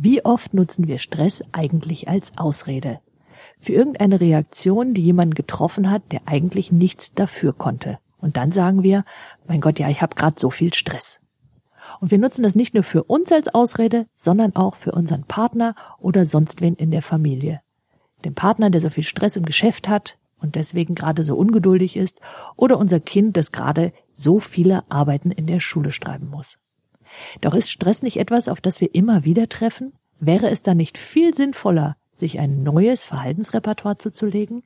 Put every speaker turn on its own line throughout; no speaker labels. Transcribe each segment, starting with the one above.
Wie oft nutzen wir Stress eigentlich als Ausrede? Für irgendeine Reaktion, die jemand getroffen hat, der eigentlich nichts dafür konnte. Und dann sagen wir, mein Gott, ja, ich habe gerade so viel Stress. Und wir nutzen das nicht nur für uns als Ausrede, sondern auch für unseren Partner oder sonst wen in der Familie. Den Partner, der so viel Stress im Geschäft hat und deswegen gerade so ungeduldig ist, oder unser Kind, das gerade so viele Arbeiten in der Schule schreiben muss. Doch ist Stress nicht etwas, auf das wir immer wieder treffen? Wäre es dann nicht viel sinnvoller, sich ein neues Verhaltensrepertoire zuzulegen?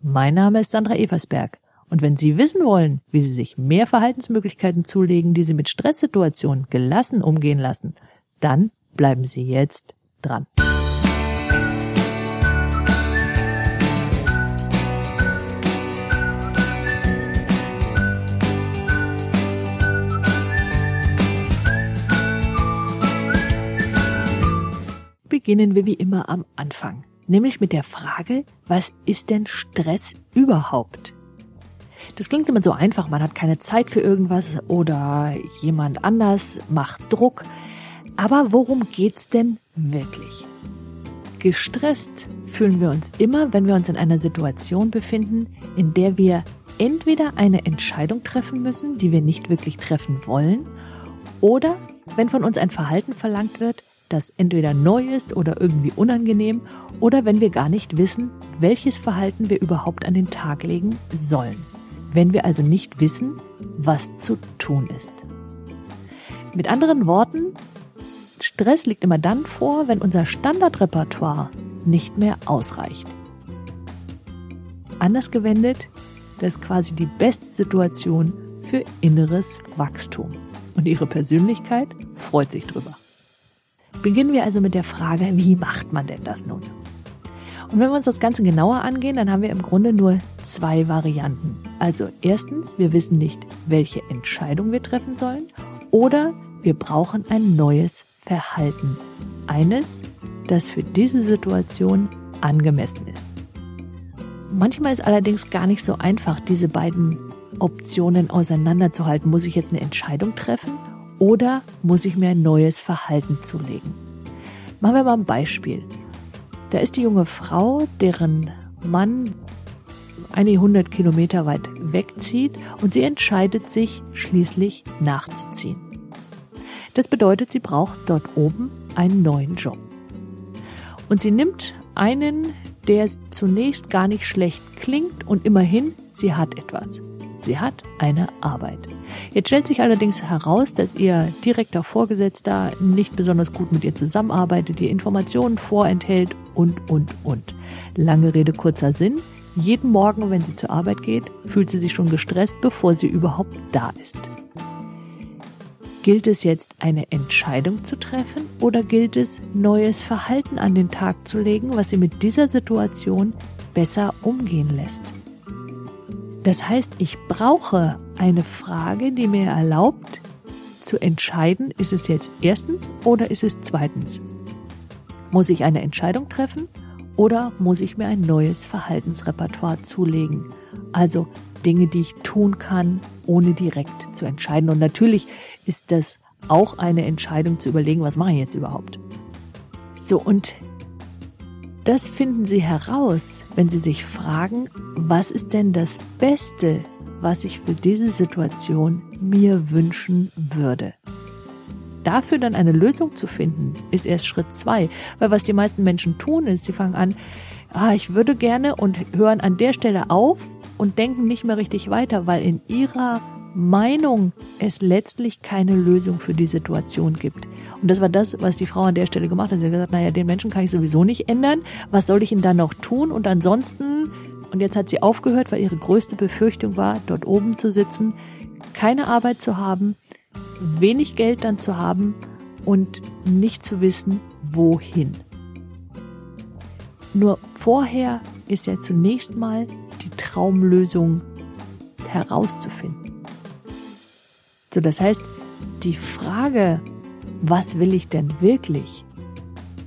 Mein Name ist Sandra Eversberg. Und wenn Sie wissen wollen, wie Sie sich mehr Verhaltensmöglichkeiten zulegen, die Sie mit Stresssituationen gelassen umgehen lassen, dann bleiben Sie jetzt dran. Beginnen wir wie immer am Anfang, nämlich mit der Frage, was ist denn Stress überhaupt? Das klingt immer so einfach, man hat keine Zeit für irgendwas oder jemand anders macht Druck. Aber worum geht's denn wirklich? Gestresst fühlen wir uns immer, wenn wir uns in einer Situation befinden, in der wir entweder eine Entscheidung treffen müssen, die wir nicht wirklich treffen wollen, oder wenn von uns ein Verhalten verlangt wird, das entweder neu ist oder irgendwie unangenehm oder wenn wir gar nicht wissen, welches Verhalten wir überhaupt an den Tag legen sollen. Wenn wir also nicht wissen, was zu tun ist. Mit anderen Worten, Stress liegt immer dann vor, wenn unser Standardrepertoire nicht mehr ausreicht. Anders gewendet, das ist quasi die beste Situation für inneres Wachstum. Und Ihre Persönlichkeit freut sich drüber. Beginnen wir also mit der Frage, wie macht man denn das nun? Und wenn wir uns das Ganze genauer angehen, dann haben wir im Grunde nur zwei Varianten. Also erstens, wir wissen nicht, welche Entscheidung wir treffen sollen oder wir brauchen ein neues Verhalten. Eines, das für diese Situation angemessen ist. Manchmal ist allerdings gar nicht so einfach, diese beiden Optionen auseinanderzuhalten. Muss ich jetzt eine Entscheidung treffen oder muss ich mir ein neues Verhalten zulegen? Machen wir mal ein Beispiel. Da ist die junge Frau, deren Mann einige hundert Kilometer weit wegzieht und sie entscheidet sich schließlich nachzuziehen. Das bedeutet, sie braucht dort oben einen neuen Job. Und sie nimmt einen, der zunächst gar nicht schlecht klingt und immerhin, sie hat etwas. Sie hat eine Arbeit. Jetzt stellt sich allerdings heraus, dass ihr direkter Vorgesetzter nicht besonders gut mit ihr zusammenarbeitet, ihr Informationen vorenthält und, und, und. Lange Rede, kurzer Sinn. Jeden Morgen, wenn sie zur Arbeit geht, fühlt sie sich schon gestresst, bevor sie überhaupt da ist. Gilt es jetzt eine Entscheidung zu treffen oder gilt es neues Verhalten an den Tag zu legen, was sie mit dieser Situation besser umgehen lässt? Das heißt, ich brauche eine Frage, die mir erlaubt zu entscheiden, ist es jetzt erstens oder ist es zweitens. Muss ich eine Entscheidung treffen oder muss ich mir ein neues Verhaltensrepertoire zulegen? Also Dinge, die ich tun kann, ohne direkt zu entscheiden. Und natürlich ist das auch eine Entscheidung zu überlegen, was mache ich jetzt überhaupt? So, und das finden Sie heraus, wenn Sie sich fragen, was ist denn das Beste, was ich für diese Situation mir wünschen würde. Dafür dann eine Lösung zu finden, ist erst Schritt zwei. Weil was die meisten Menschen tun, ist, sie fangen an, ah, ich würde gerne und hören an der Stelle auf und denken nicht mehr richtig weiter, weil in ihrer Meinung es letztlich keine Lösung für die Situation gibt. Und das war das, was die Frau an der Stelle gemacht hat. Sie hat gesagt, naja, den Menschen kann ich sowieso nicht ändern. Was soll ich ihn dann noch tun? Und ansonsten, und jetzt hat sie aufgehört, weil ihre größte Befürchtung war, dort oben zu sitzen, keine Arbeit zu haben, wenig Geld dann zu haben und nicht zu wissen, wohin. Nur vorher ist ja zunächst mal die Traumlösung herauszufinden. So, das heißt, die Frage, was will ich denn wirklich,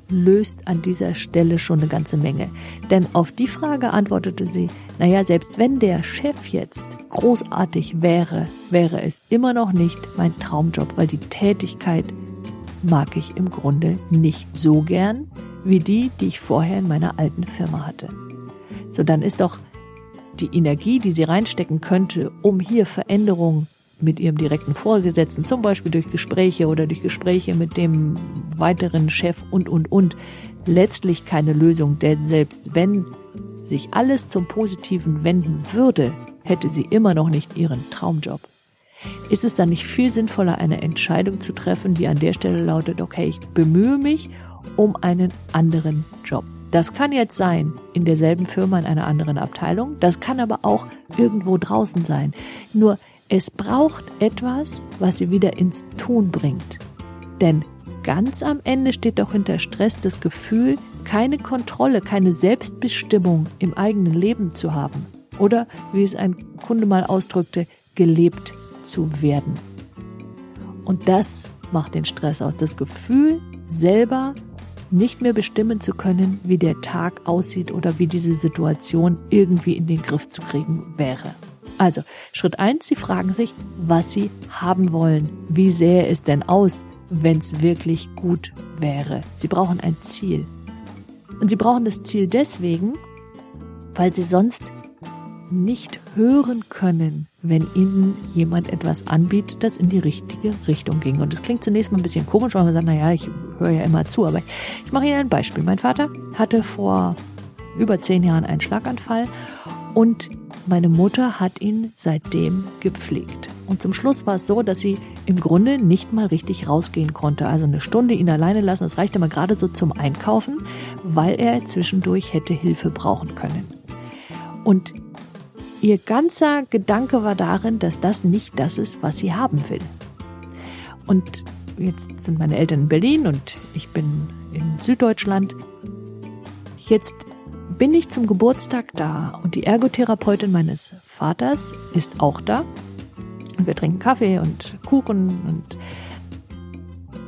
löst an dieser Stelle schon eine ganze Menge. Denn auf die Frage antwortete sie, naja, selbst wenn der Chef jetzt großartig wäre, wäre es immer noch nicht mein Traumjob, weil die Tätigkeit mag ich im Grunde nicht so gern wie die, die ich vorher in meiner alten Firma hatte. So, dann ist doch die Energie, die sie reinstecken könnte, um hier Veränderungen mit ihrem direkten Vorgesetzten, zum Beispiel durch Gespräche oder durch Gespräche mit dem weiteren Chef und, und, und, letztlich keine Lösung. Denn selbst wenn sich alles zum Positiven wenden würde, hätte sie immer noch nicht ihren Traumjob. Ist es dann nicht viel sinnvoller, eine Entscheidung zu treffen, die an der Stelle lautet, okay, ich bemühe mich um einen anderen Job. Das kann jetzt sein in derselben Firma in einer anderen Abteilung, das kann aber auch irgendwo draußen sein. Nur es braucht etwas, was sie wieder ins Tun bringt. Denn ganz am Ende steht doch hinter Stress das Gefühl, keine Kontrolle, keine Selbstbestimmung im eigenen Leben zu haben. Oder, wie es ein Kunde mal ausdrückte, gelebt zu werden. Und das macht den Stress aus. Das Gefühl, selber nicht mehr bestimmen zu können, wie der Tag aussieht oder wie diese Situation irgendwie in den Griff zu kriegen wäre. Also, Schritt eins: Sie fragen sich, was Sie haben wollen. Wie sähe es denn aus, wenn es wirklich gut wäre? Sie brauchen ein Ziel. Und Sie brauchen das Ziel deswegen, weil Sie sonst nicht hören können, wenn Ihnen jemand etwas anbietet, das in die richtige Richtung ging. Und es klingt zunächst mal ein bisschen komisch, weil man sagt, naja, ich höre ja immer zu, aber ich mache Ihnen ein Beispiel. Mein Vater hatte vor über zehn Jahren einen Schlaganfall und meine Mutter hat ihn seitdem gepflegt. Und zum Schluss war es so, dass sie im Grunde nicht mal richtig rausgehen konnte. Also eine Stunde ihn alleine lassen, das reichte mal gerade so zum Einkaufen, weil er zwischendurch hätte Hilfe brauchen können. Und Ihr ganzer Gedanke war darin, dass das nicht das ist, was sie haben will. Und jetzt sind meine Eltern in Berlin und ich bin in Süddeutschland. Jetzt bin ich zum Geburtstag da und die Ergotherapeutin meines Vaters ist auch da. Und wir trinken Kaffee und Kuchen und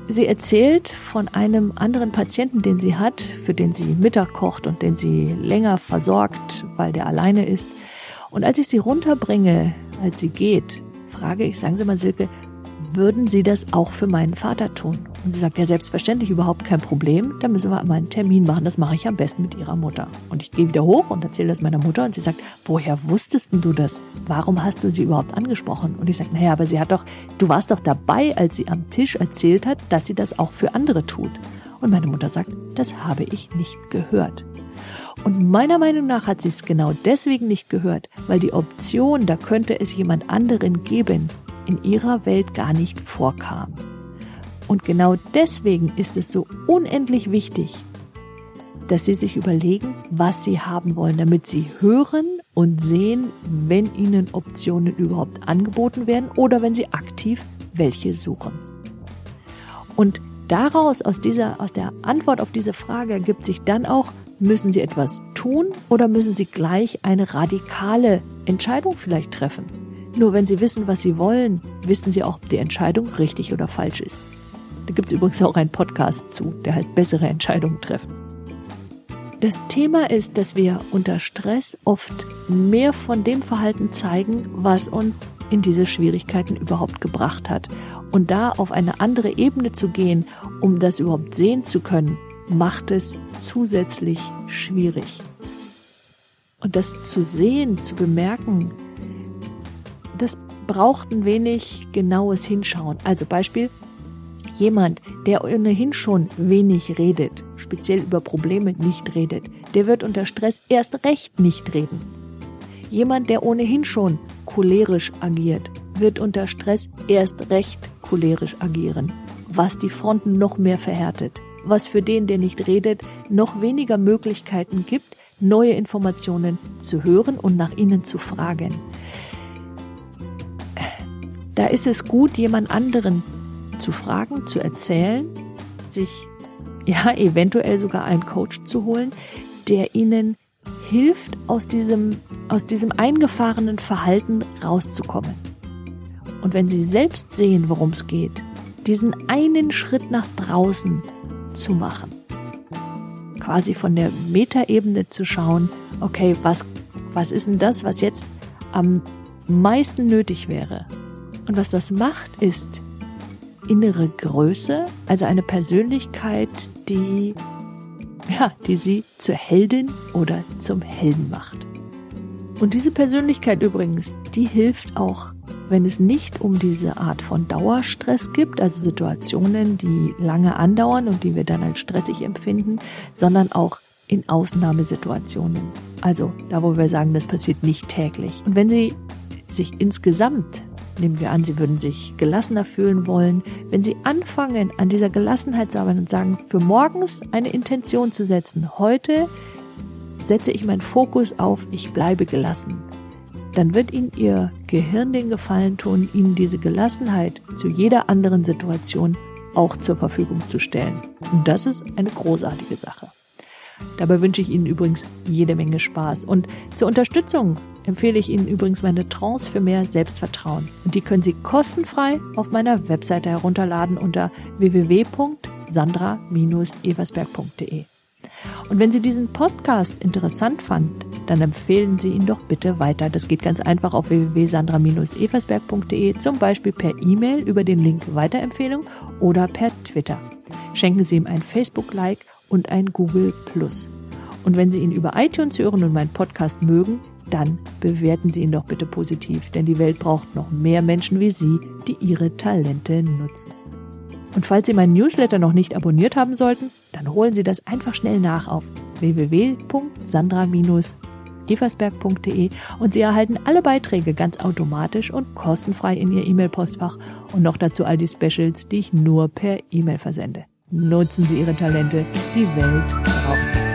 sie erzählt von einem anderen Patienten, den sie hat, für den sie Mittag kocht und den sie länger versorgt, weil der alleine ist. Und als ich sie runterbringe, als sie geht, frage ich, sagen Sie mal, Silke, würden Sie das auch für meinen Vater tun? Und sie sagt, ja, selbstverständlich, überhaupt kein Problem. Da müssen wir mal einen Termin machen. Das mache ich am besten mit Ihrer Mutter. Und ich gehe wieder hoch und erzähle das meiner Mutter und sie sagt, woher wusstest du das? Warum hast du sie überhaupt angesprochen? Und ich sage, naja, aber sie hat doch, du warst doch dabei, als sie am Tisch erzählt hat, dass sie das auch für andere tut. Und meine Mutter sagt, das habe ich nicht gehört. Und meiner Meinung nach hat sie es genau deswegen nicht gehört, weil die Option, da könnte es jemand anderen geben, in ihrer Welt gar nicht vorkam. Und genau deswegen ist es so unendlich wichtig, dass sie sich überlegen, was sie haben wollen, damit sie hören und sehen, wenn ihnen Optionen überhaupt angeboten werden oder wenn sie aktiv welche suchen. Und daraus, aus dieser, aus der Antwort auf diese Frage ergibt sich dann auch, Müssen Sie etwas tun oder müssen Sie gleich eine radikale Entscheidung vielleicht treffen? Nur wenn Sie wissen, was Sie wollen, wissen Sie auch, ob die Entscheidung richtig oder falsch ist. Da gibt es übrigens auch einen Podcast zu, der heißt Bessere Entscheidungen treffen. Das Thema ist, dass wir unter Stress oft mehr von dem Verhalten zeigen, was uns in diese Schwierigkeiten überhaupt gebracht hat. Und da auf eine andere Ebene zu gehen, um das überhaupt sehen zu können, macht es zusätzlich schwierig. Und das zu sehen, zu bemerken, das braucht ein wenig genaues Hinschauen. Also Beispiel, jemand, der ohnehin schon wenig redet, speziell über Probleme nicht redet, der wird unter Stress erst recht nicht reden. Jemand, der ohnehin schon cholerisch agiert, wird unter Stress erst recht cholerisch agieren, was die Fronten noch mehr verhärtet was für den, der nicht redet, noch weniger Möglichkeiten gibt, neue Informationen zu hören und nach ihnen zu fragen. Da ist es gut, jemand anderen zu fragen, zu erzählen, sich ja eventuell sogar einen Coach zu holen, der ihnen hilft, aus diesem, aus diesem eingefahrenen Verhalten rauszukommen. Und wenn sie selbst sehen, worum es geht, diesen einen Schritt nach draußen zu machen. Quasi von der Metaebene zu schauen, okay, was, was ist denn das, was jetzt am meisten nötig wäre? Und was das macht, ist, innere Größe, also eine Persönlichkeit, die, ja, die sie zur Heldin oder zum Helden macht. Und diese Persönlichkeit übrigens, die hilft auch, wenn es nicht um diese Art von Dauerstress gibt, also Situationen, die lange andauern und die wir dann als stressig empfinden, sondern auch in Ausnahmesituationen. Also da, wo wir sagen, das passiert nicht täglich. Und wenn Sie sich insgesamt, nehmen wir an, Sie würden sich gelassener fühlen wollen, wenn Sie anfangen, an dieser Gelassenheit zu arbeiten und sagen, für morgens eine Intention zu setzen, heute setze ich meinen Fokus auf, ich bleibe gelassen, dann wird Ihnen Ihr Gehirn den Gefallen tun, Ihnen diese Gelassenheit zu jeder anderen Situation auch zur Verfügung zu stellen. Und das ist eine großartige Sache. Dabei wünsche ich Ihnen übrigens jede Menge Spaß. Und zur Unterstützung empfehle ich Ihnen übrigens meine Trance für mehr Selbstvertrauen. Und die können Sie kostenfrei auf meiner Webseite herunterladen unter www.sandra-eversberg.de. Und wenn Sie diesen Podcast interessant fanden, dann empfehlen Sie ihn doch bitte weiter. Das geht ganz einfach auf www.sandra-eversberg.de, zum Beispiel per E-Mail über den Link Weiterempfehlung oder per Twitter. Schenken Sie ihm ein Facebook-Like und ein Google Plus. Und wenn Sie ihn über iTunes hören und meinen Podcast mögen, dann bewerten Sie ihn doch bitte positiv, denn die Welt braucht noch mehr Menschen wie Sie, die ihre Talente nutzen. Und falls Sie meinen Newsletter noch nicht abonniert haben sollten, dann holen Sie das einfach schnell nach auf www.sandra-eversberg.de und Sie erhalten alle Beiträge ganz automatisch und kostenfrei in Ihr E-Mail-Postfach und noch dazu all die Specials, die ich nur per E-Mail versende. Nutzen Sie Ihre Talente, die Welt braucht sie.